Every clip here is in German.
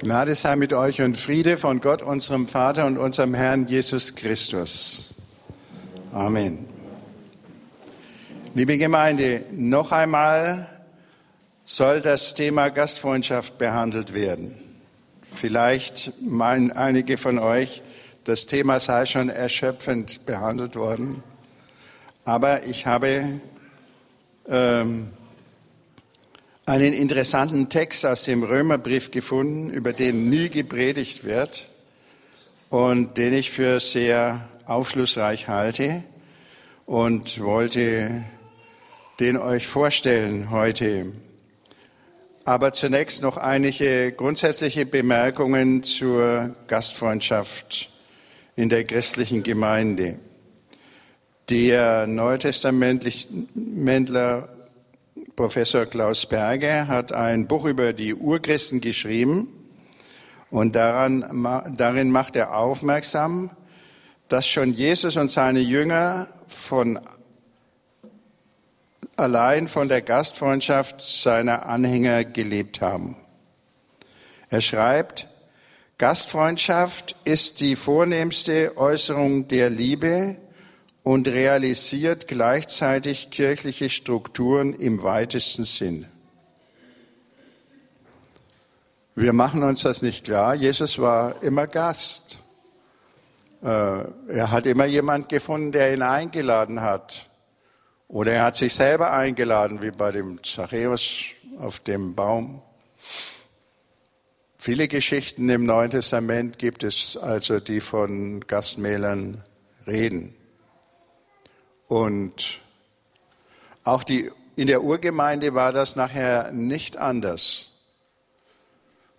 Gnade sei mit euch und Friede von Gott, unserem Vater und unserem Herrn Jesus Christus. Amen. Liebe Gemeinde, noch einmal soll das Thema Gastfreundschaft behandelt werden. Vielleicht meinen einige von euch, das Thema sei schon erschöpfend behandelt worden. Aber ich habe ähm, einen interessanten Text aus dem Römerbrief gefunden, über den nie gepredigt wird und den ich für sehr aufschlussreich halte und wollte den euch vorstellen heute. Aber zunächst noch einige grundsätzliche Bemerkungen zur Gastfreundschaft in der christlichen Gemeinde. Der Neutestamentler Professor Klaus Berger hat ein Buch über die Urchristen geschrieben und daran, darin macht er aufmerksam, dass schon Jesus und seine Jünger von allein von der Gastfreundschaft seiner Anhänger gelebt haben. Er schreibt, Gastfreundschaft ist die vornehmste Äußerung der Liebe, und realisiert gleichzeitig kirchliche Strukturen im weitesten Sinn. Wir machen uns das nicht klar. Jesus war immer Gast. Äh, er hat immer jemand gefunden, der ihn eingeladen hat. Oder er hat sich selber eingeladen, wie bei dem Zachäus auf dem Baum. Viele Geschichten im Neuen Testament gibt es also, die von Gastmählern reden. Und auch die, in der Urgemeinde war das nachher nicht anders.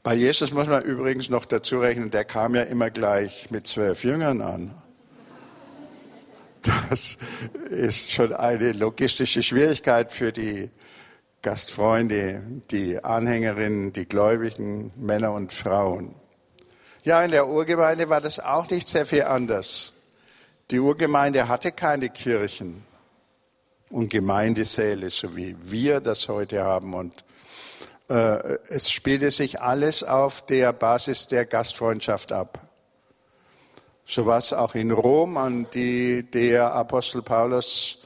Bei Jesus muss man übrigens noch dazu rechnen, der kam ja immer gleich mit zwölf Jüngern an. Das ist schon eine logistische Schwierigkeit für die Gastfreunde, die Anhängerinnen, die Gläubigen, Männer und Frauen. Ja, in der Urgemeinde war das auch nicht sehr viel anders. Die Urgemeinde hatte keine Kirchen und Gemeindesäle, so wie wir das heute haben. Und äh, es spielte sich alles auf der Basis der Gastfreundschaft ab. So was auch in Rom, an die der Apostel Paulus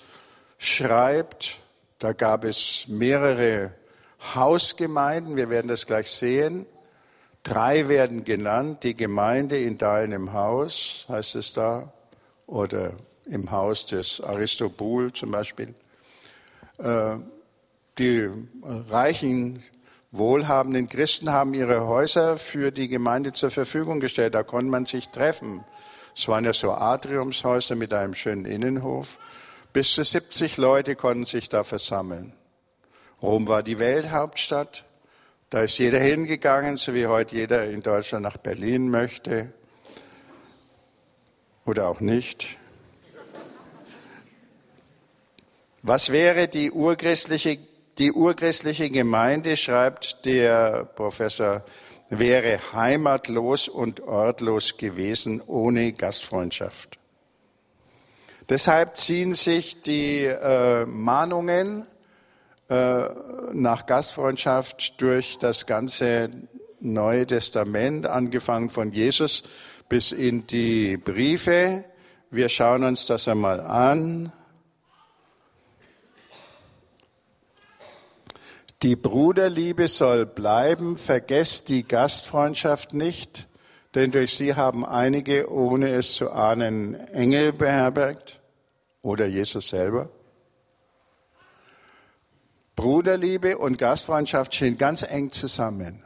schreibt. Da gab es mehrere Hausgemeinden, wir werden das gleich sehen. Drei werden genannt, die Gemeinde in deinem Haus, heißt es da oder im Haus des Aristobul zum Beispiel. Äh, die reichen, wohlhabenden Christen haben ihre Häuser für die Gemeinde zur Verfügung gestellt. Da konnte man sich treffen. Es waren ja so Atriumshäuser mit einem schönen Innenhof. Bis zu 70 Leute konnten sich da versammeln. Rom war die Welthauptstadt. Da ist jeder hingegangen, so wie heute jeder in Deutschland nach Berlin möchte oder auch nicht. Was wäre die urchristliche, die urchristliche Gemeinde, schreibt der Professor, wäre heimatlos und ortlos gewesen ohne Gastfreundschaft. Deshalb ziehen sich die äh, Mahnungen äh, nach Gastfreundschaft durch das ganze Neue Testament, angefangen von Jesus bis in die Briefe. Wir schauen uns das einmal an. Die Bruderliebe soll bleiben, vergesst die Gastfreundschaft nicht, denn durch sie haben einige, ohne es zu ahnen, Engel beherbergt oder Jesus selber. Bruderliebe und Gastfreundschaft stehen ganz eng zusammen.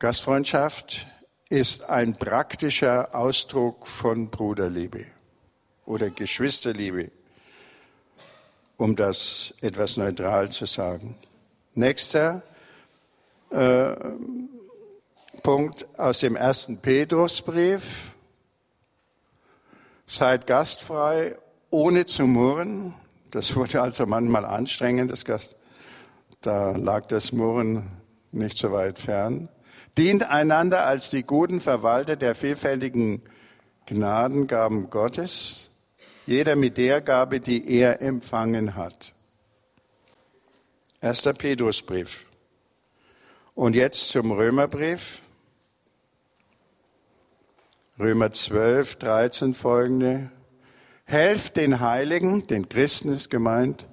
Gastfreundschaft ist ein praktischer Ausdruck von Bruderliebe oder Geschwisterliebe, um das etwas neutral zu sagen. Nächster äh, Punkt aus dem ersten Petrusbrief. Seid gastfrei, ohne zu murren. Das wurde also manchmal anstrengend, das Gast. Da lag das Murren nicht so weit fern. Dient einander als die guten Verwalter der vielfältigen Gnadengaben Gottes, jeder mit der Gabe, die er empfangen hat. Erster Petrusbrief. Und jetzt zum Römerbrief. Römer 12, 13 folgende. Helft den Heiligen, den Christen ist gemeint,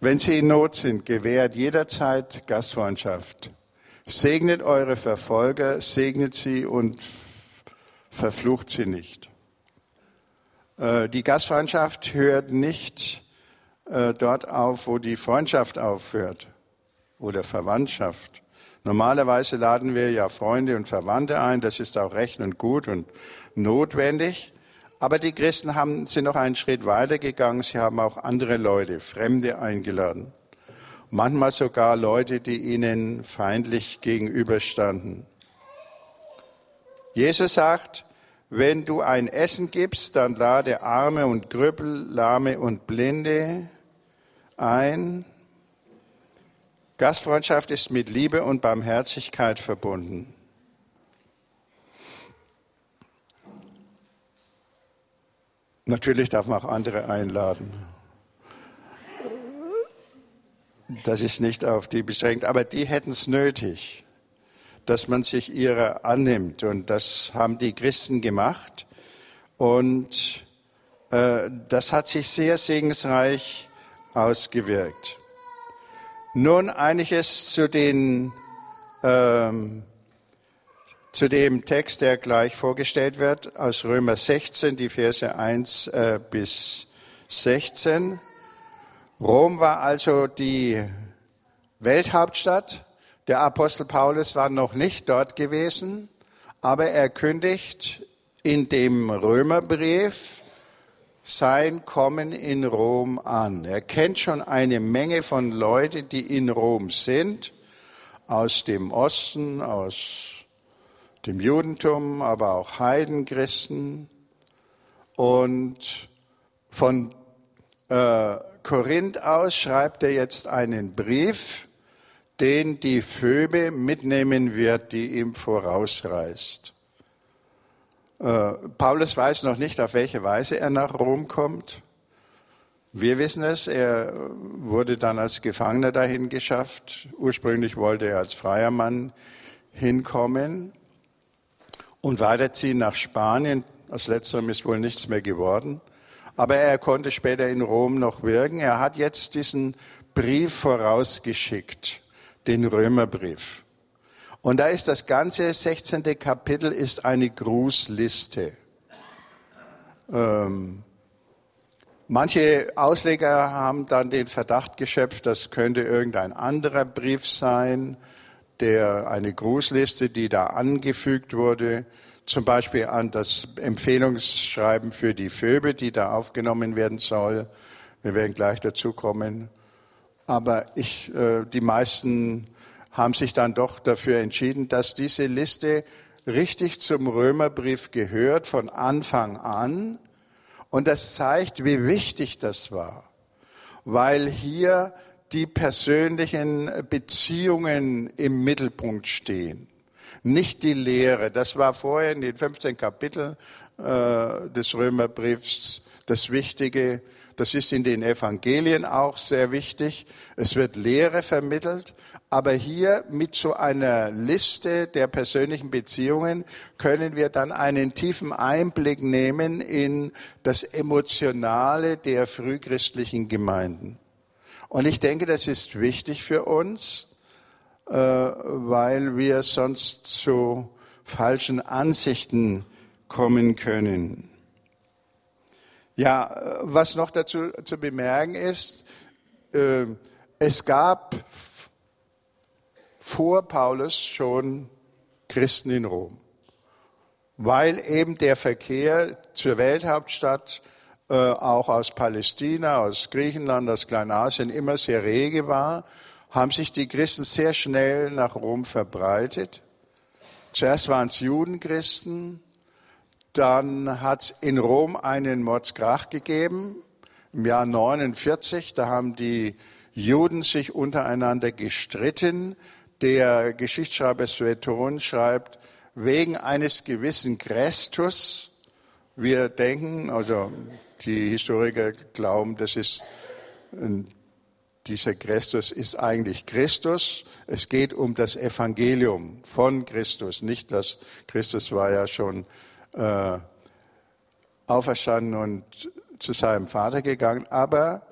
wenn sie in Not sind, gewährt jederzeit Gastfreundschaft. Segnet eure Verfolger, segnet sie und verflucht sie nicht. Äh, die Gastfreundschaft hört nicht äh, dort auf, wo die Freundschaft aufhört oder Verwandtschaft. Normalerweise laden wir ja Freunde und Verwandte ein, das ist auch recht und gut und notwendig. Aber die Christen haben, sind noch einen Schritt weiter gegangen, sie haben auch andere Leute, Fremde eingeladen. Manchmal sogar Leute, die ihnen feindlich gegenüberstanden. Jesus sagt, wenn du ein Essen gibst, dann lade Arme und Grüppel, Lahme und Blinde ein. Gastfreundschaft ist mit Liebe und Barmherzigkeit verbunden. Natürlich darf man auch andere einladen. Das ist nicht auf die beschränkt, aber die hätten es nötig, dass man sich ihrer annimmt. Und das haben die Christen gemacht. Und äh, das hat sich sehr segensreich ausgewirkt. Nun einiges zu, den, ähm, zu dem Text, der gleich vorgestellt wird, aus Römer 16, die Verse 1 äh, bis 16. Rom war also die Welthauptstadt. Der Apostel Paulus war noch nicht dort gewesen, aber er kündigt in dem Römerbrief sein Kommen in Rom an. Er kennt schon eine Menge von Leuten, die in Rom sind, aus dem Osten, aus dem Judentum, aber auch Heidenchristen. Und von äh, Korinth aus schreibt er jetzt einen Brief, den die Phoebe mitnehmen wird, die ihm vorausreist. Äh, Paulus weiß noch nicht, auf welche Weise er nach Rom kommt. Wir wissen es, er wurde dann als Gefangener dahin geschafft. Ursprünglich wollte er als freier Mann hinkommen und weiterziehen nach Spanien. Aus letzterem ist wohl nichts mehr geworden. Aber er konnte später in Rom noch wirken. Er hat jetzt diesen Brief vorausgeschickt, den Römerbrief. Und da ist das ganze 16. Kapitel ist eine Grußliste. Ähm, manche Ausleger haben dann den Verdacht geschöpft, das könnte irgendein anderer Brief sein, der eine Grußliste, die da angefügt wurde, zum Beispiel an das Empfehlungsschreiben für die Phoebe, die da aufgenommen werden soll. Wir werden gleich dazu kommen. Aber ich, äh, die meisten haben sich dann doch dafür entschieden, dass diese Liste richtig zum Römerbrief gehört von Anfang an. Und das zeigt, wie wichtig das war, weil hier die persönlichen Beziehungen im Mittelpunkt stehen, nicht die Lehre. Das war vorher in den 15 Kapiteln äh, des Römerbriefs das Wichtige. Das ist in den Evangelien auch sehr wichtig. Es wird Lehre vermittelt, aber hier mit so einer Liste der persönlichen Beziehungen können wir dann einen tiefen Einblick nehmen in das Emotionale der frühchristlichen Gemeinden. Und ich denke, das ist wichtig für uns, weil wir sonst zu falschen Ansichten kommen können. Ja, was noch dazu zu bemerken ist, äh, es gab vor Paulus schon Christen in Rom, weil eben der Verkehr zur Welthauptstadt äh, auch aus Palästina, aus Griechenland, aus Kleinasien immer sehr rege war, haben sich die Christen sehr schnell nach Rom verbreitet. Zuerst waren es Judenchristen, dann hat es in Rom einen Mordskrach gegeben im Jahr 49. Da haben die Juden sich untereinander gestritten der Geschichtsschreiber Sueton schreibt, wegen eines gewissen Christus, wir denken, also die Historiker glauben, das ist dieser Christus ist eigentlich Christus. Es geht um das Evangelium von Christus. Nicht, dass Christus war ja schon äh, auferstanden und zu seinem Vater gegangen, aber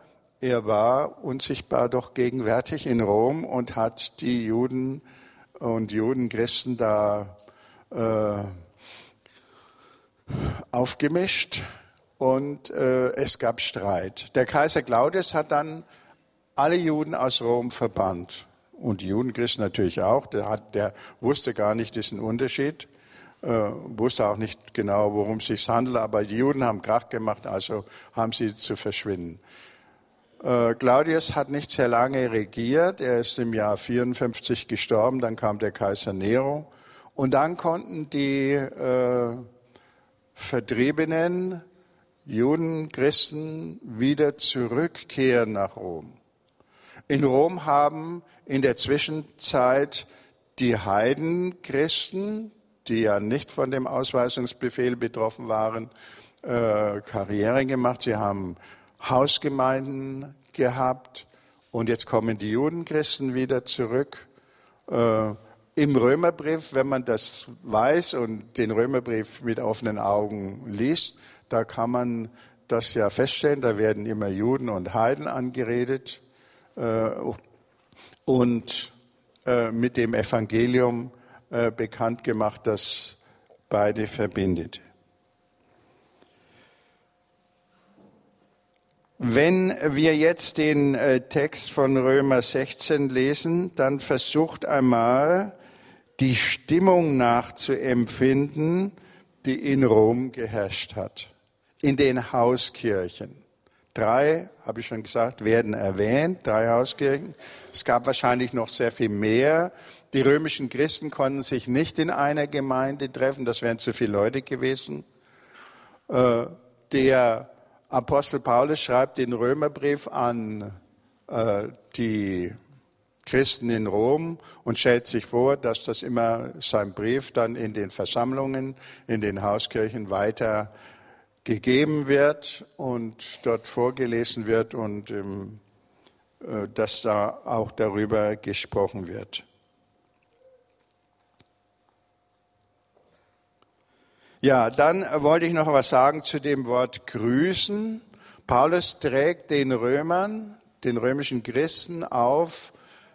er war unsichtbar doch gegenwärtig in Rom und hat die Juden und Judenchristen da äh, aufgemischt und äh, es gab Streit. Der Kaiser Claudius hat dann alle Juden aus Rom verbannt und die Judenchristen natürlich auch. Der, hat, der wusste gar nicht diesen Unterschied, äh, wusste auch nicht genau, worum es sich handelt, aber die Juden haben Krach gemacht, also haben sie zu verschwinden. Äh, Claudius hat nicht sehr lange regiert. Er ist im Jahr 54 gestorben. Dann kam der Kaiser Nero. Und dann konnten die äh, vertriebenen Juden, Christen wieder zurückkehren nach Rom. In Rom haben in der Zwischenzeit die Heidenchristen, die ja nicht von dem Ausweisungsbefehl betroffen waren, äh, Karriere gemacht. Sie haben Hausgemeinden gehabt und jetzt kommen die Judenchristen wieder zurück. Äh, Im Römerbrief, wenn man das weiß und den Römerbrief mit offenen Augen liest, da kann man das ja feststellen. Da werden immer Juden und Heiden angeredet und äh, mit dem Evangelium äh, bekannt gemacht, das beide verbindet. Wenn wir jetzt den äh, Text von Römer 16 lesen, dann versucht einmal die Stimmung nachzuempfinden, die in Rom geherrscht hat, in den Hauskirchen. Drei, habe ich schon gesagt, werden erwähnt, drei Hauskirchen. Es gab wahrscheinlich noch sehr viel mehr. Die römischen Christen konnten sich nicht in einer Gemeinde treffen, das wären zu viele Leute gewesen. Äh, der Apostel Paulus schreibt den Römerbrief an äh, die Christen in Rom und stellt sich vor, dass das immer sein Brief dann in den Versammlungen, in den Hauskirchen weiter gegeben wird und dort vorgelesen wird und ähm, äh, dass da auch darüber gesprochen wird. Ja, dann wollte ich noch was sagen zu dem Wort grüßen. Paulus trägt den Römern, den römischen Christen auf,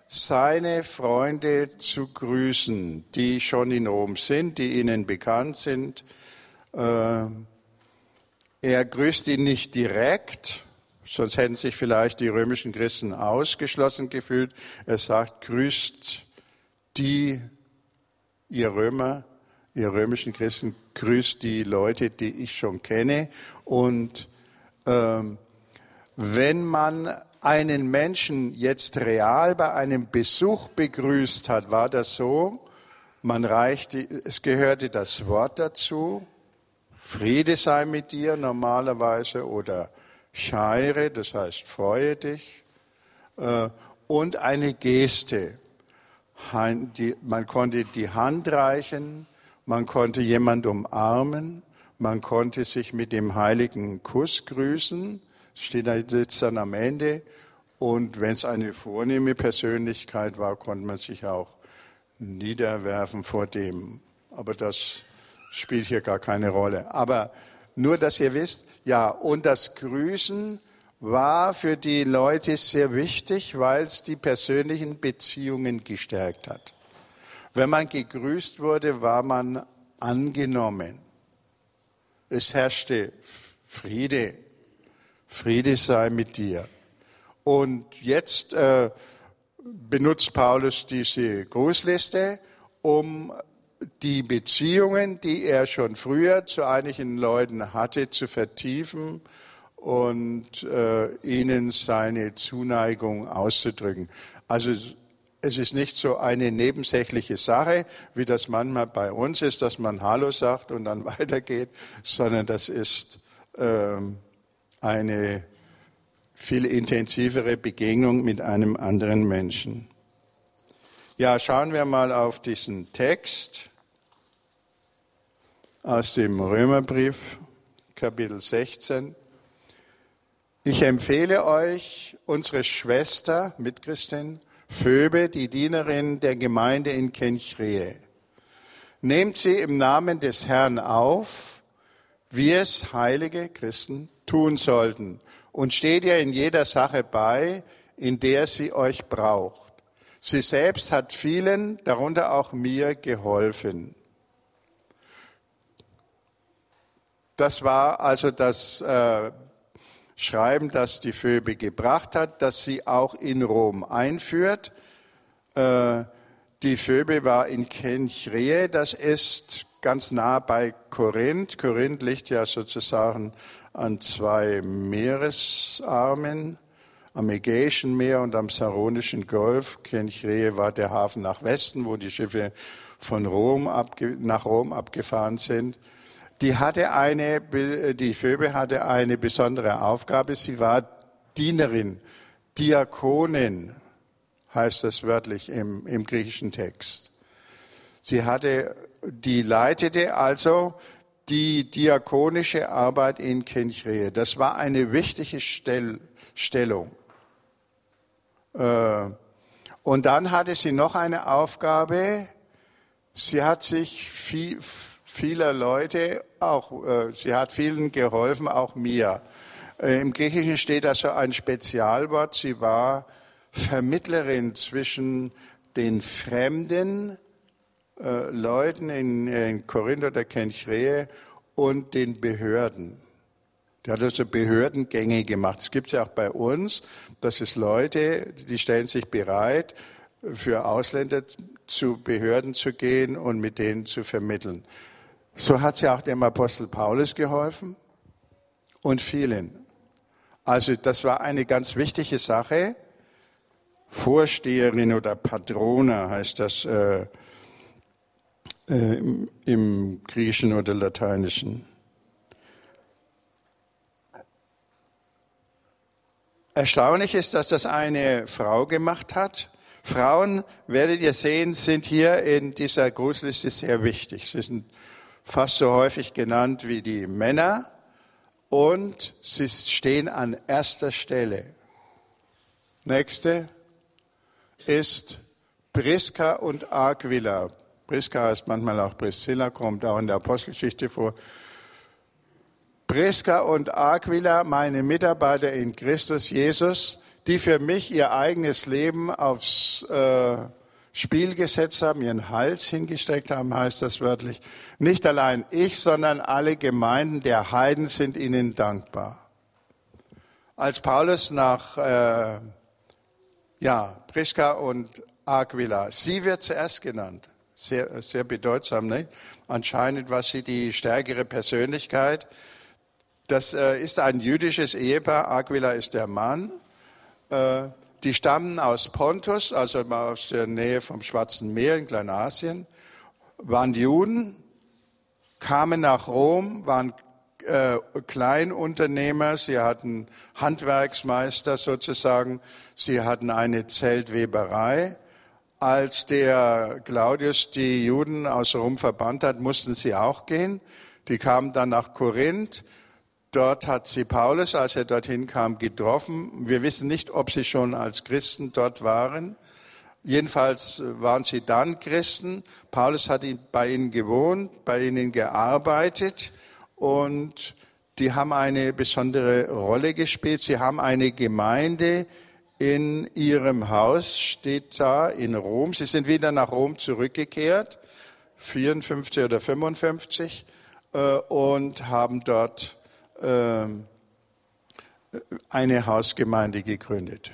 seine Freunde zu grüßen, die schon in Rom sind, die ihnen bekannt sind. Äh, er grüßt ihn nicht direkt, sonst hätten sich vielleicht die römischen Christen ausgeschlossen gefühlt. Er sagt, grüßt die, ihr Römer, ihr römischen Christen, grüßt die Leute, die ich schon kenne. Und ähm, wenn man einen Menschen jetzt real bei einem Besuch begrüßt hat, war das so, man reichte, es gehörte das Wort dazu, Friede sei mit dir normalerweise oder Scheire, das heißt freue dich, äh, und eine Geste. Man konnte die Hand reichen, man konnte jemand umarmen, man konnte sich mit dem heiligen Kuss grüßen, steht da jetzt dann am Ende. Und wenn es eine vornehme Persönlichkeit war, konnte man sich auch niederwerfen vor dem. Aber das spielt hier gar keine Rolle. Aber nur, dass ihr wisst, ja, und das Grüßen war für die Leute sehr wichtig, weil es die persönlichen Beziehungen gestärkt hat. Wenn man gegrüßt wurde, war man angenommen. Es herrschte Friede. Friede sei mit dir. Und jetzt äh, benutzt Paulus diese Grußliste, um die Beziehungen, die er schon früher zu einigen Leuten hatte, zu vertiefen und äh, ihnen seine Zuneigung auszudrücken. Also es ist nicht so eine nebensächliche Sache, wie das manchmal bei uns ist, dass man Hallo sagt und dann weitergeht, sondern das ist ähm, eine viel intensivere Begegnung mit einem anderen Menschen. Ja, schauen wir mal auf diesen Text aus dem Römerbrief, Kapitel 16. Ich empfehle euch unsere Schwester, Mitchristin, Phoebe, die Dienerin der Gemeinde in Kenchrehe. Nehmt sie im Namen des Herrn auf, wie es heilige Christen tun sollten, und steht ihr in jeder Sache bei, in der sie euch braucht. Sie selbst hat vielen, darunter auch mir, geholfen. Das war also das äh, Schreiben, das die Phoebe gebracht hat, das sie auch in Rom einführt. Äh, die Phoebe war in Kenchreä, das ist ganz nah bei Korinth. Korinth liegt ja sozusagen an zwei Meeresarmen, am Ägäischen Meer und am Saronischen Golf. Kenchreä war der Hafen nach Westen, wo die Schiffe von Rom nach Rom abgefahren sind. Die hatte eine, die Phoebe hatte eine besondere Aufgabe. Sie war Dienerin, Diakonin, heißt das wörtlich im, im griechischen Text. Sie hatte, die leitete also die diakonische Arbeit in Kenchrehe. Das war eine wichtige Stell, Stellung. Äh, und dann hatte sie noch eine Aufgabe. Sie hat sich viel, vieler Leute auch, äh, sie hat vielen geholfen, auch mir. Äh, Im Griechischen steht also ein Spezialwort. Sie war Vermittlerin zwischen den fremden äh, Leuten in, in Korinth oder Kenchreä und den Behörden. Die hat also Behördengänge gemacht. Es gibt ja auch bei uns, dass es Leute, die stellen sich bereit, für Ausländer zu Behörden zu gehen und mit denen zu vermitteln. So hat sie auch dem Apostel Paulus geholfen und vielen. Also das war eine ganz wichtige Sache. Vorsteherin oder Patrona heißt das äh, äh, im, im Griechischen oder Lateinischen. Erstaunlich ist, dass das eine Frau gemacht hat. Frauen, werdet ihr sehen, sind hier in dieser Grußliste sehr wichtig. Sie sind fast so häufig genannt wie die Männer und sie stehen an erster Stelle. Nächste ist Priska und Aquila. Priska heißt manchmal auch Priscilla, kommt auch in der Apostelgeschichte vor. Priska und Aquila, meine Mitarbeiter in Christus Jesus, die für mich ihr eigenes Leben aufs äh, Spiel gesetzt haben, ihren Hals hingestreckt haben, heißt das wörtlich. Nicht allein ich, sondern alle Gemeinden der Heiden sind ihnen dankbar. Als Paulus nach äh, ja, Priska und Aquila, sie wird zuerst genannt. Sehr, sehr bedeutsam, nicht? Anscheinend war sie die stärkere Persönlichkeit. Das äh, ist ein jüdisches Ehepaar. Aquila ist der Mann. Äh, die stammen aus Pontus, also aus der Nähe vom Schwarzen Meer in Kleinasien, waren Juden, kamen nach Rom, waren äh, Kleinunternehmer, sie hatten Handwerksmeister sozusagen, sie hatten eine Zeltweberei. Als der Claudius die Juden aus Rom verbannt hat, mussten sie auch gehen. Die kamen dann nach Korinth Dort hat sie Paulus, als er dorthin kam, getroffen. Wir wissen nicht, ob sie schon als Christen dort waren. Jedenfalls waren sie dann Christen. Paulus hat bei ihnen gewohnt, bei ihnen gearbeitet und die haben eine besondere Rolle gespielt. Sie haben eine Gemeinde in ihrem Haus, steht da in Rom. Sie sind wieder nach Rom zurückgekehrt, 54 oder 55, äh, und haben dort eine Hausgemeinde gegründet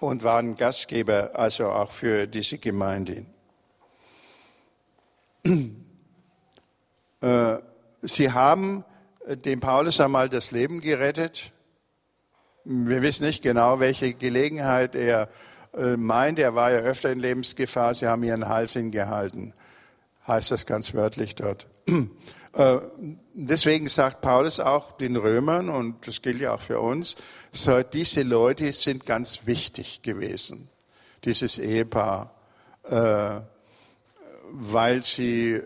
und waren Gastgeber also auch für diese Gemeinde. Äh, sie haben dem Paulus einmal das Leben gerettet. Wir wissen nicht genau, welche Gelegenheit er äh, meint. Er war ja öfter in Lebensgefahr. Sie haben ihren Hals hingehalten. Heißt das ganz wörtlich dort. Äh, deswegen sagt Paulus auch den Römern, und das gilt ja auch für uns, so, diese Leute sind ganz wichtig gewesen, dieses Ehepaar, äh, weil sie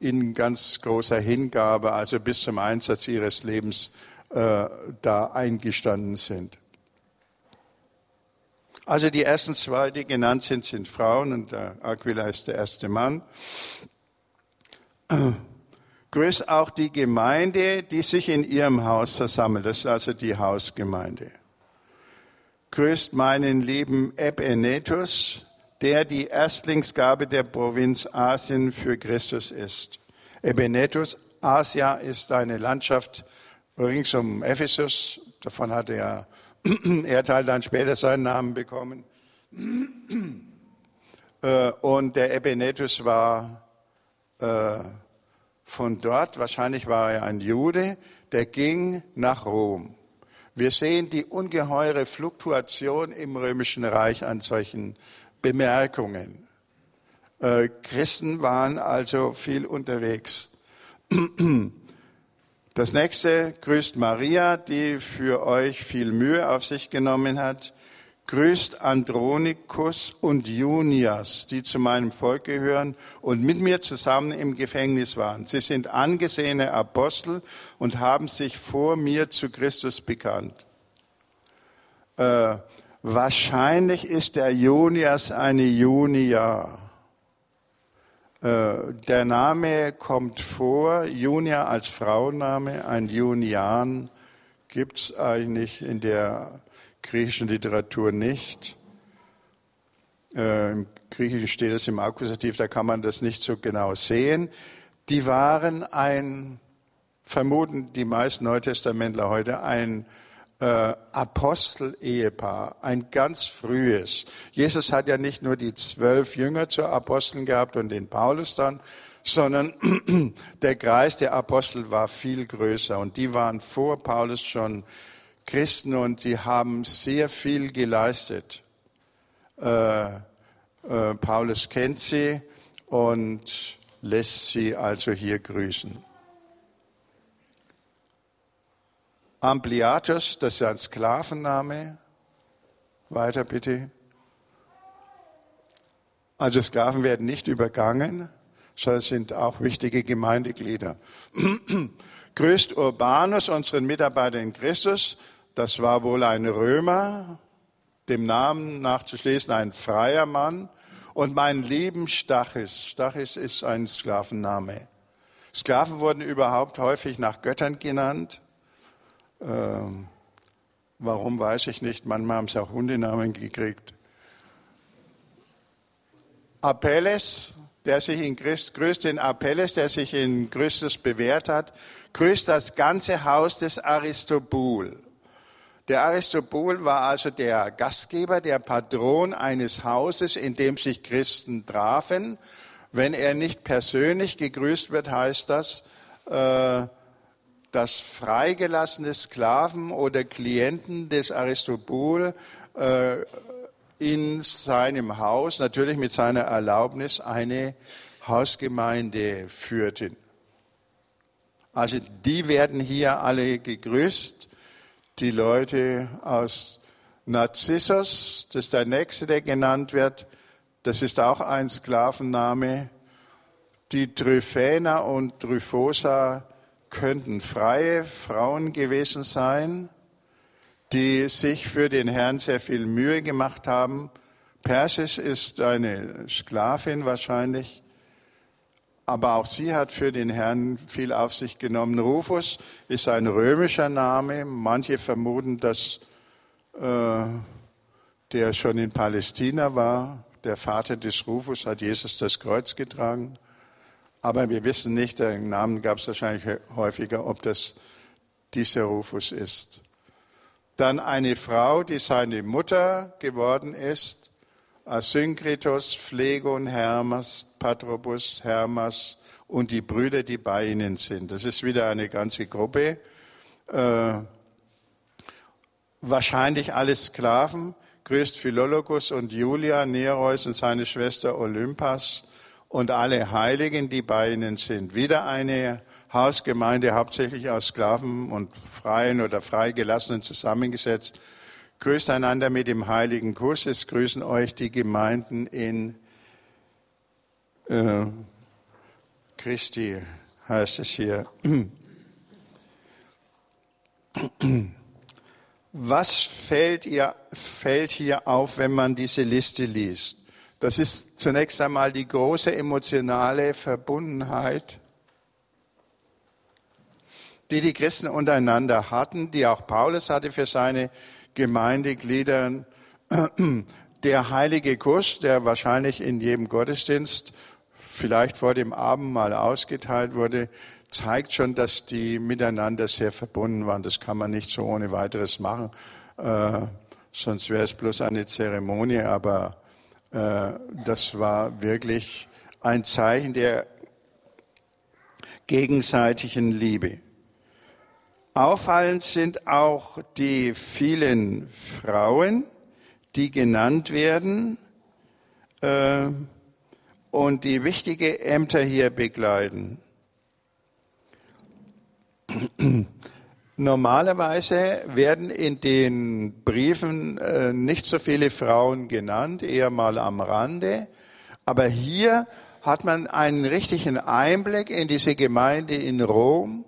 in ganz großer Hingabe, also bis zum Einsatz ihres Lebens, äh, äh, da eingestanden sind. Also die ersten zwei, die genannt sind, sind Frauen und der Aquila ist der erste Mann. Grüßt auch die Gemeinde, die sich in ihrem Haus versammelt. Das ist also die Hausgemeinde. Grüßt meinen lieben Ebenetus, der die Erstlingsgabe der Provinz Asien für Christus ist. Ebenetus, Asia ist eine Landschaft rings um Ephesus. Davon hat der Erdteil dann später seinen Namen bekommen. Äh, und der Ebenetus war äh, von dort, wahrscheinlich war er ein Jude, der ging nach Rom. Wir sehen die ungeheure Fluktuation im römischen Reich an solchen Bemerkungen. Äh, Christen waren also viel unterwegs. Das nächste grüßt Maria, die für euch viel Mühe auf sich genommen hat. Grüßt Andronikus und Junias, die zu meinem Volk gehören und mit mir zusammen im Gefängnis waren. Sie sind angesehene Apostel und haben sich vor mir zu Christus bekannt. Äh, wahrscheinlich ist der Junias eine Junia. Äh, der Name kommt vor, Junia als Frauenname, ein Junian gibt es eigentlich in der griechischen Literatur nicht. Äh, Im Griechischen steht es im Akkusativ, da kann man das nicht so genau sehen. Die waren ein, vermuten die meisten Neutestamentler heute, ein äh, Apostel-Ehepaar, ein ganz frühes. Jesus hat ja nicht nur die zwölf Jünger zu Aposteln gehabt und den Paulus dann, sondern der Kreis der Apostel war viel größer und die waren vor Paulus schon Christen und sie haben sehr viel geleistet. Äh, äh, Paulus kennt sie und lässt sie also hier grüßen. Ampliatus, das ist ein Sklavenname. Weiter bitte. Also Sklaven werden nicht übergangen, sondern sind auch wichtige Gemeindeglieder. Grüßt Urbanus, unseren Mitarbeiter in Christus. Das war wohl ein Römer, dem Namen nachzuschließen, ein freier Mann. Und mein lieben Stachys. Stachys ist ein Sklavenname. Sklaven wurden überhaupt häufig nach Göttern genannt. Ähm, warum weiß ich nicht. Manchmal haben sie auch Hundenamen gekriegt. Apelles, der sich in Christ, grüßt den Apelles, der sich in Christus bewährt hat, grüßt das ganze Haus des Aristobul. Der Aristobul war also der Gastgeber, der Patron eines Hauses, in dem sich Christen trafen. Wenn er nicht persönlich gegrüßt wird, heißt das, äh, dass freigelassene Sklaven oder Klienten des Aristobul äh, in seinem Haus, natürlich mit seiner Erlaubnis, eine Hausgemeinde führten. Also die werden hier alle gegrüßt. Die Leute aus Narzissus, das ist der nächste, der genannt wird. Das ist auch ein Sklavenname. Die Tryphäna und Tryphosa könnten freie Frauen gewesen sein, die sich für den Herrn sehr viel Mühe gemacht haben. Persis ist eine Sklavin wahrscheinlich, aber auch sie hat für den Herrn viel auf sich genommen. Rufus ist ein römischer Name. Manche vermuten, dass äh, der schon in Palästina war. Der Vater des Rufus hat Jesus das Kreuz getragen. Aber wir wissen nicht, den Namen gab es wahrscheinlich häufiger, ob das dieser Rufus ist. Dann eine Frau, die seine Mutter geworden ist, Asynkritos, Phlegon, Hermas, Patrobus, Hermas und die Brüder, die bei ihnen sind. Das ist wieder eine ganze Gruppe. Äh, wahrscheinlich alle Sklaven. Grüßt Philologus und Julia, Nereus und seine Schwester Olympas und alle Heiligen, die bei ihnen sind. Wieder eine Hausgemeinde, hauptsächlich aus Sklaven und Freien oder Freigelassenen zusammengesetzt. Grüßt einander mit dem heiligen Kuss. Es grüßen euch die Gemeinden in äh, Christi, heißt es hier. Was fällt, ihr, fällt hier auf, wenn man diese Liste liest? Das ist zunächst einmal die große emotionale Verbundenheit, die die Christen untereinander hatten, die auch Paulus hatte für seine Gemeindeglieder. Der heilige Kuss, der wahrscheinlich in jedem Gottesdienst, vielleicht vor dem Abendmahl ausgeteilt wurde, zeigt schon, dass die miteinander sehr verbunden waren. Das kann man nicht so ohne weiteres machen, äh, sonst wäre es bloß eine Zeremonie, aber äh, das war wirklich ein Zeichen der gegenseitigen Liebe. Auffallend sind auch die vielen Frauen, die genannt werden äh, und die wichtige Ämter hier begleiten. Normalerweise werden in den Briefen äh, nicht so viele Frauen genannt, eher mal am Rande. Aber hier hat man einen richtigen Einblick in diese Gemeinde in Rom.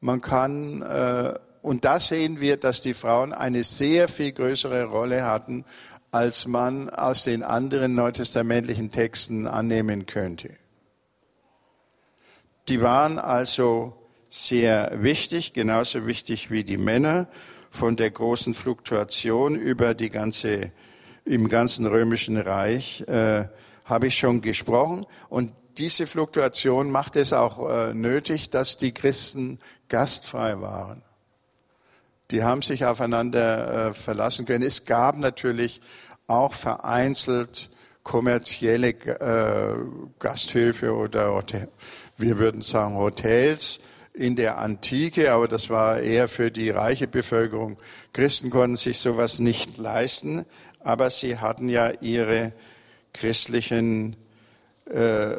Man kann, äh, und da sehen wir, dass die Frauen eine sehr viel größere Rolle hatten, als man aus den anderen neutestamentlichen Texten annehmen könnte. Die waren also sehr wichtig, genauso wichtig wie die Männer von der großen Fluktuation über die ganze, im ganzen römischen Reich äh, habe ich schon gesprochen. Und diese Fluktuation macht es auch äh, nötig, dass die Christen gastfrei waren. Die haben sich aufeinander äh, verlassen können. Es gab natürlich auch vereinzelt kommerzielle äh, Gasthöfe oder wir würden sagen Hotels, in der Antike, aber das war eher für die reiche Bevölkerung. Christen konnten sich sowas nicht leisten, aber sie hatten ja ihre christlichen äh,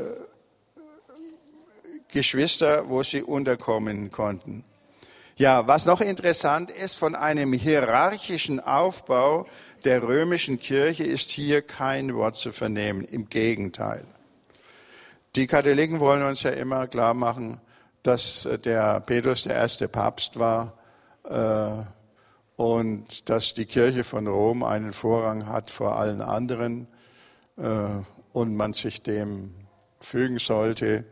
Geschwister, wo sie unterkommen konnten. Ja, was noch interessant ist, von einem hierarchischen Aufbau der römischen Kirche ist hier kein Wort zu vernehmen. Im Gegenteil. Die Katholiken wollen uns ja immer klar machen, dass äh, der Petrus der erste Papst war äh, und dass die Kirche von Rom einen Vorrang hat vor allen anderen äh, und man sich dem fügen sollte.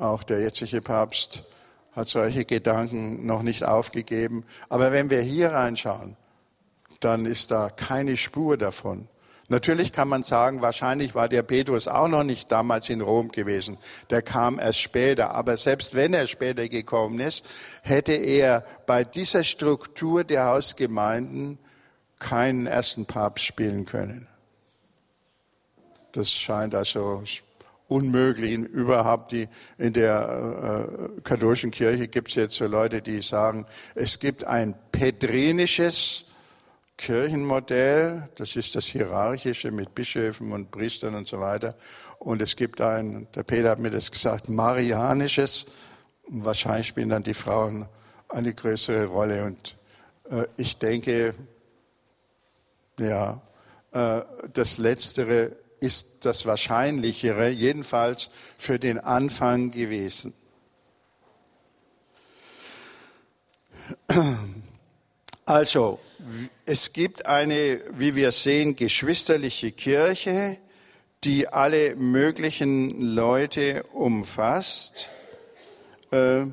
Auch der jetzige Papst hat solche Gedanken noch nicht aufgegeben. Aber wenn wir hier reinschauen, dann ist da keine Spur davon. Natürlich kann man sagen, wahrscheinlich war der Petrus auch noch nicht damals in Rom gewesen. Der kam erst später. Aber selbst wenn er später gekommen ist, hätte er bei dieser Struktur der Hausgemeinden keinen ersten Papst spielen können. Das scheint also unmöglich. Überhaupt die, in der äh, katholischen Kirche gibt es jetzt so Leute, die sagen, es gibt ein pedrinisches Kirchenmodell, das ist das Hierarchische mit Bischöfen und Priestern und so weiter. Und es gibt ein, der Peter hat mir das gesagt, Marianisches. Wahrscheinlich spielen dann die Frauen eine größere Rolle. Und äh, ich denke, ja, äh, das Letztere ist das Wahrscheinlichere, jedenfalls für den Anfang gewesen. Also, es gibt eine, wie wir sehen, geschwisterliche Kirche, die alle möglichen Leute umfasst. Äh,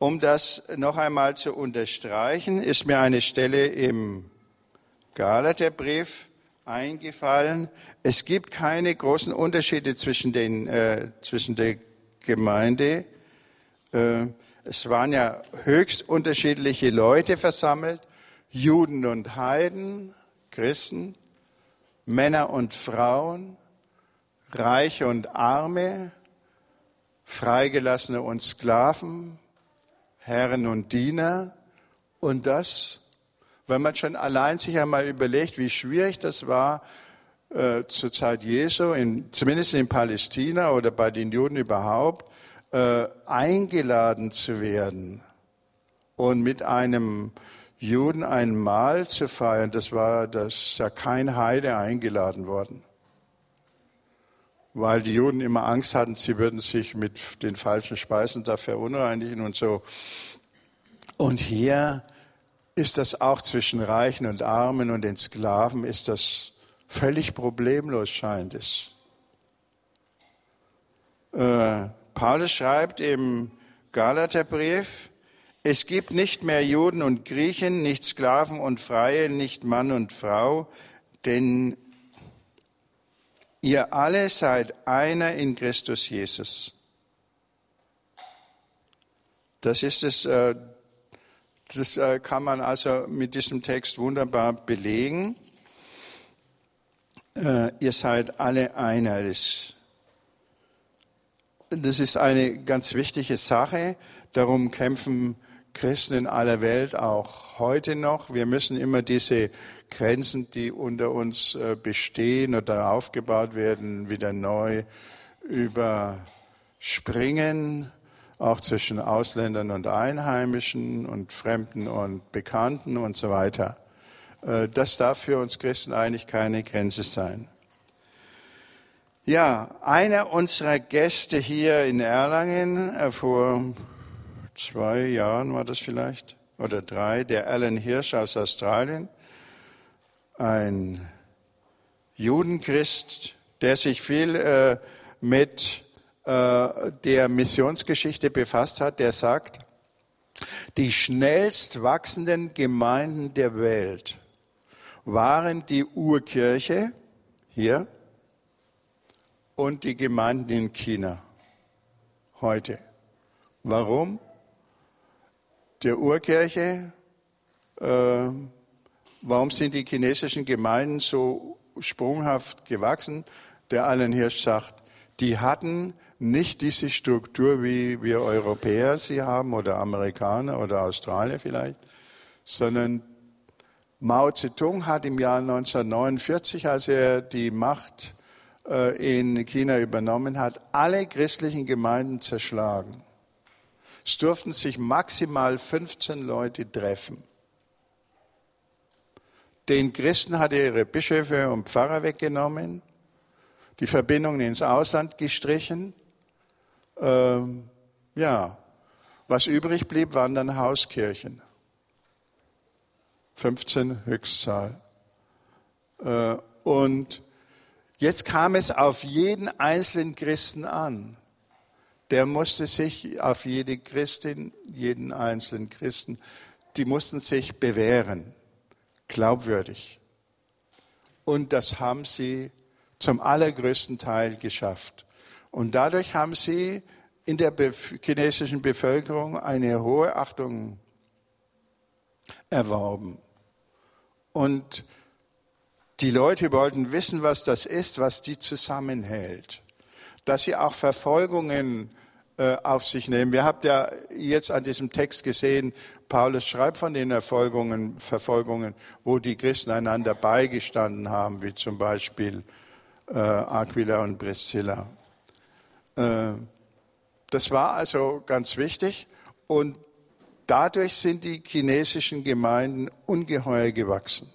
um das noch einmal zu unterstreichen, ist mir eine Stelle im Galaterbrief eingefallen. Es gibt keine großen Unterschiede zwischen, den, äh, zwischen der Gemeinde. Äh, es waren ja höchst unterschiedliche Leute versammelt, Juden und Heiden, Christen, Männer und Frauen, Reiche und Arme, Freigelassene und Sklaven, Herren und Diener. Und das, wenn man schon allein sich einmal überlegt, wie schwierig das war, äh, zur Zeit Jesu, in, zumindest in Palästina oder bei den Juden überhaupt, äh, eingeladen zu werden und mit einem Juden ein Mahl zu feiern, das war das ja kein Heide eingeladen worden. Weil die Juden immer Angst hatten, sie würden sich mit den falschen Speisen da verunreinigen und so. Und hier ist das auch zwischen Reichen und Armen und den Sklaven, ist das völlig problemlos, scheint es. Äh, Paulus schreibt im Galaterbrief, es gibt nicht mehr Juden und Griechen, nicht Sklaven und Freie, nicht Mann und Frau, denn ihr alle seid einer in Christus Jesus. Das ist es, äh, das äh, kann man also mit diesem Text wunderbar belegen. Äh, ihr seid alle einer. Das, ist eine ganz wichtige Sache. Darum kämpfen Christen in aller Welt auch heute noch. Wir müssen immer diese Grenzen, die unter uns äh, bestehen oder aufgebaut werden, wieder neu überspringen, auch zwischen Ausländern und Einheimischen und Fremden und Bekannten und so weiter. Äh, das darf für uns Christen eigentlich keine Grenze sein. Ja, einer unserer Gäste hier in Erlangen äh, vor zwei Jahren war das vielleicht, oder drei, der Alan Hirsch aus Australien, ein Judenchrist, der sich viel äh, mit der Missionsgeschichte befasst hat, der sagt, die schnellst wachsenden Gemeinden der Welt waren die Urkirche hier und die Gemeinden in China heute. Warum? der Urkirche. Äh, warum sind die chinesischen Gemeinden so sprunghaft gewachsen? Der Alan Hirsch sagt, die hatten nicht diese Struktur, wie wir Europäer sie haben oder Amerikaner oder Australier vielleicht, sondern Mao Zedong hat im Jahr 1949, als er die Macht äh, in China übernommen hat, alle christlichen Gemeinden zerschlagen. Es durften sich maximal 15 Leute treffen. Den Christen hat er ihre Bischöfe und Pfarrer weggenommen, die Verbindungen ins Ausland gestrichen. Ähm, ja, was übrig blieb, waren dann Hauskirchen. 15 Höchstzahl. Äh, und jetzt kam es auf jeden einzelnen Christen an der musste sich auf jede Christin, jeden einzelnen Christen, die mussten sich bewähren, glaubwürdig. Und das haben sie zum allergrößten Teil geschafft. Und dadurch haben sie in der chinesischen Bevölkerung eine hohe Achtung erworben. Und die Leute wollten wissen, was das ist, was die zusammenhält dass sie auch Verfolgungen äh, auf sich nehmen. Wir habt ja jetzt an diesem Text gesehen, Paulus schreibt von den Erfolgungen, Verfolgungen, wo die Christen einander beigestanden haben, wie zum Beispiel äh, Aquila und Priscilla. Äh, das war also ganz wichtig und dadurch sind die chinesischen Gemeinden ungeheuer gewachsen.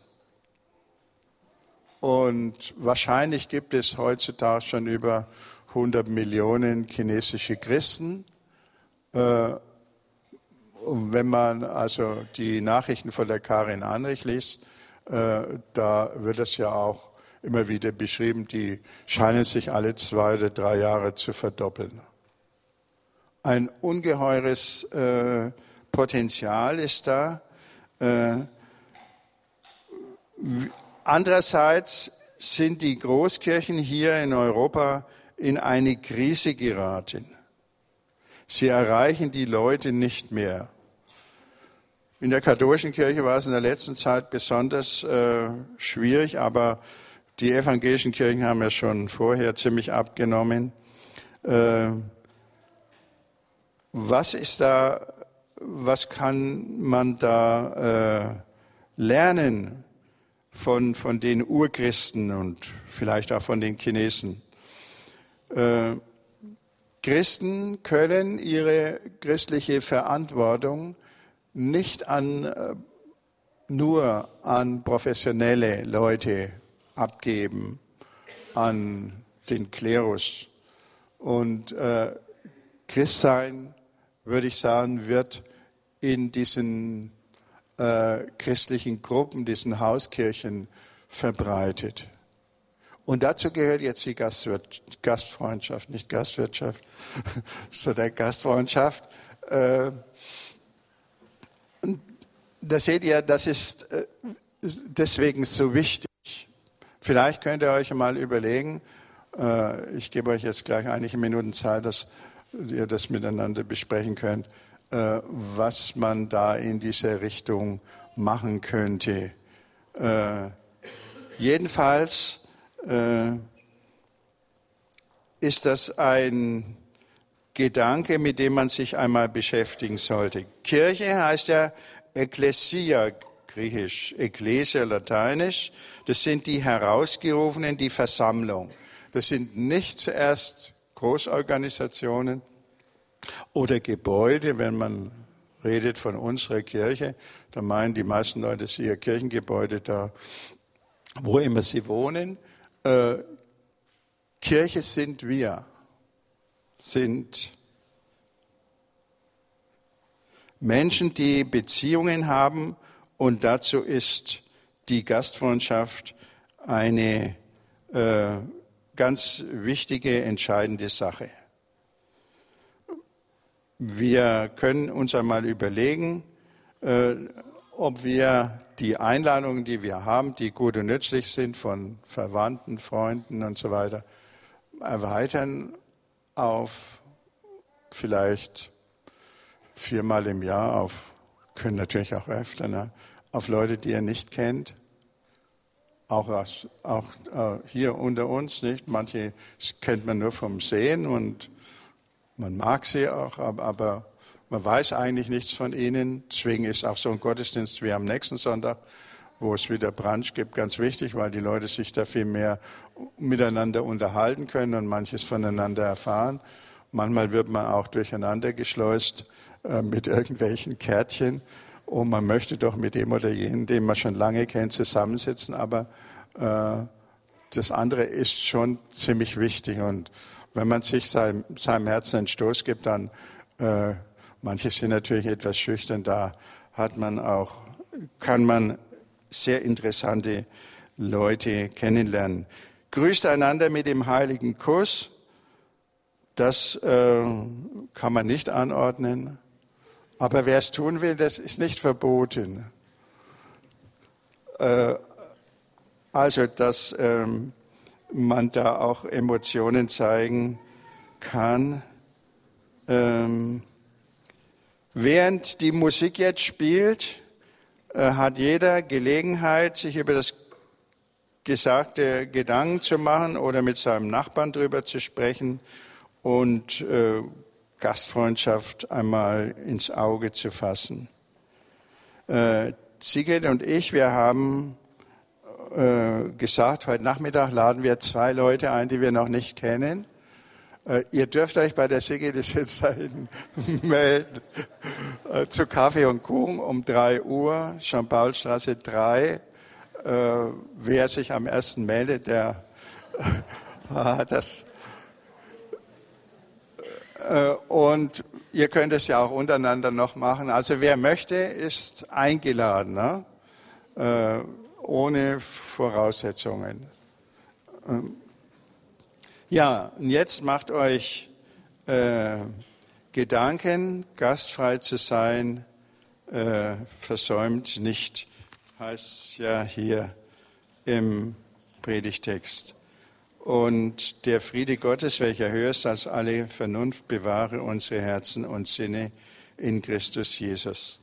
Und wahrscheinlich gibt es heutzutage schon über 100 Millionen chinesische Christen. Äh, und wenn man also die Nachrichten von der Karin Anrich liest, äh, da wird es ja auch immer wieder beschrieben, die scheinen sich alle zwei oder drei Jahre zu verdoppeln. Ein ungeheures äh, Potenzial ist da. Andererseits sind die Großkirchen hier in Europa in eine Krise geraten. Sie erreichen die Leute nicht mehr. In der katholischen Kirche war es in der letzten Zeit besonders äh, schwierig, aber die evangelischen Kirchen haben ja schon vorher ziemlich abgenommen. Äh, was ist da, was kann man da äh, lernen von, von den Urchristen und vielleicht auch von den Chinesen? Äh, Christen können ihre christliche Verantwortung nicht an, äh, nur an professionelle Leute abgeben, an den Klerus. Und äh, Christsein, würde ich sagen, wird in diesen äh, christlichen Gruppen, diesen Hauskirchen verbreitet. Und dazu gehört jetzt die Gastfreundschaft, nicht Gastwirtschaft, sondern Gastfreundschaft. Äh, da seht ihr, das ist äh, deswegen so wichtig. Vielleicht könnt ihr euch mal überlegen, äh, ich gebe euch jetzt gleich einige Minuten Zeit, dass ihr das miteinander besprechen könnt, was man da in dieser Richtung machen könnte. Jedenfalls äh, ist das ein Gedanke, mit dem man sich einmal beschäftigen sollte. Kirche heißt ja Ecclesia, griechisch, Ecclesia, lateinisch. Das sind die Herausgerufenen, die Versammlung. Das sind nicht zuerst Großorganisationen oder Gebäude, wenn man redet von unserer Kirche, da meinen die meisten Leute sicher Kirchengebäude da, wo immer sie wohnen, äh, Kirche sind wir, sind Menschen, die Beziehungen haben und dazu ist die Gastfreundschaft eine äh, ganz wichtige, entscheidende Sache. Wir können uns einmal überlegen, äh, ob wir die Einladungen, die wir haben, die gut und nützlich sind von Verwandten, Freunden und so weiter, erweitern auf vielleicht viermal im Jahr, auf, können natürlich auch öfter, ne, auf Leute, die ihr nicht kennt. Auch, auch äh, hier unter uns, nicht? Manche kennt man nur vom Sehen und man mag sie auch, aber, aber man weiß eigentlich nichts von ihnen. Deswegen ist auch so ein Gottesdienst wie am nächsten Sonntag, wo es wieder Brunch gibt, ganz wichtig, weil die Leute sich da viel mehr miteinander unterhalten können und manches voneinander erfahren. Manchmal wird man auch durcheinander geschleust äh, mit irgendwelchen Kärtchen und man möchte doch mit dem oder jenen, den man schon lange kennt, zusammensitzen, aber äh, das andere ist schon ziemlich wichtig und wenn man sich seinem, seinem Herzen einen Stoß gibt, dann äh, Manche sind natürlich etwas schüchtern, da hat man auch, kann man sehr interessante Leute kennenlernen. Grüßt einander mit dem heiligen Kuss. Das äh, kann man nicht anordnen. Aber wer es tun will, das ist nicht verboten. Äh, also, dass ähm, man da auch Emotionen zeigen kann. Ähm, Während die Musik jetzt spielt, äh, hat jeder Gelegenheit, sich über das Gesagte Gedanken zu machen oder mit seinem Nachbarn darüber zu sprechen und äh, Gastfreundschaft einmal ins Auge zu fassen. Äh, Sigrid und ich, wir haben äh, gesagt, heute Nachmittag laden wir zwei Leute ein, die wir noch nicht kennen. Äh, ihr dürft euch bei der Sigrid jetzt dahin melden äh, zu Kaffee und Kuchen um 3 Uhr, Jean-Paul-Straße 3. Äh, wer sich am ersten meldet, der hat das. Und ihr könnt es ja auch untereinander noch machen. Also wer möchte, ist eingeladen, ne? ohne Voraussetzungen. Ähm, ja, und jetzt macht euch äh, Gedanken, gastfrei zu sein, äh, versäumt nicht, heißt ja hier im Predigtext. Und der Friede Gottes, welcher höher ist als alle Vernunft, bewahre unsere Herzen und Sinne in Christus Jesus.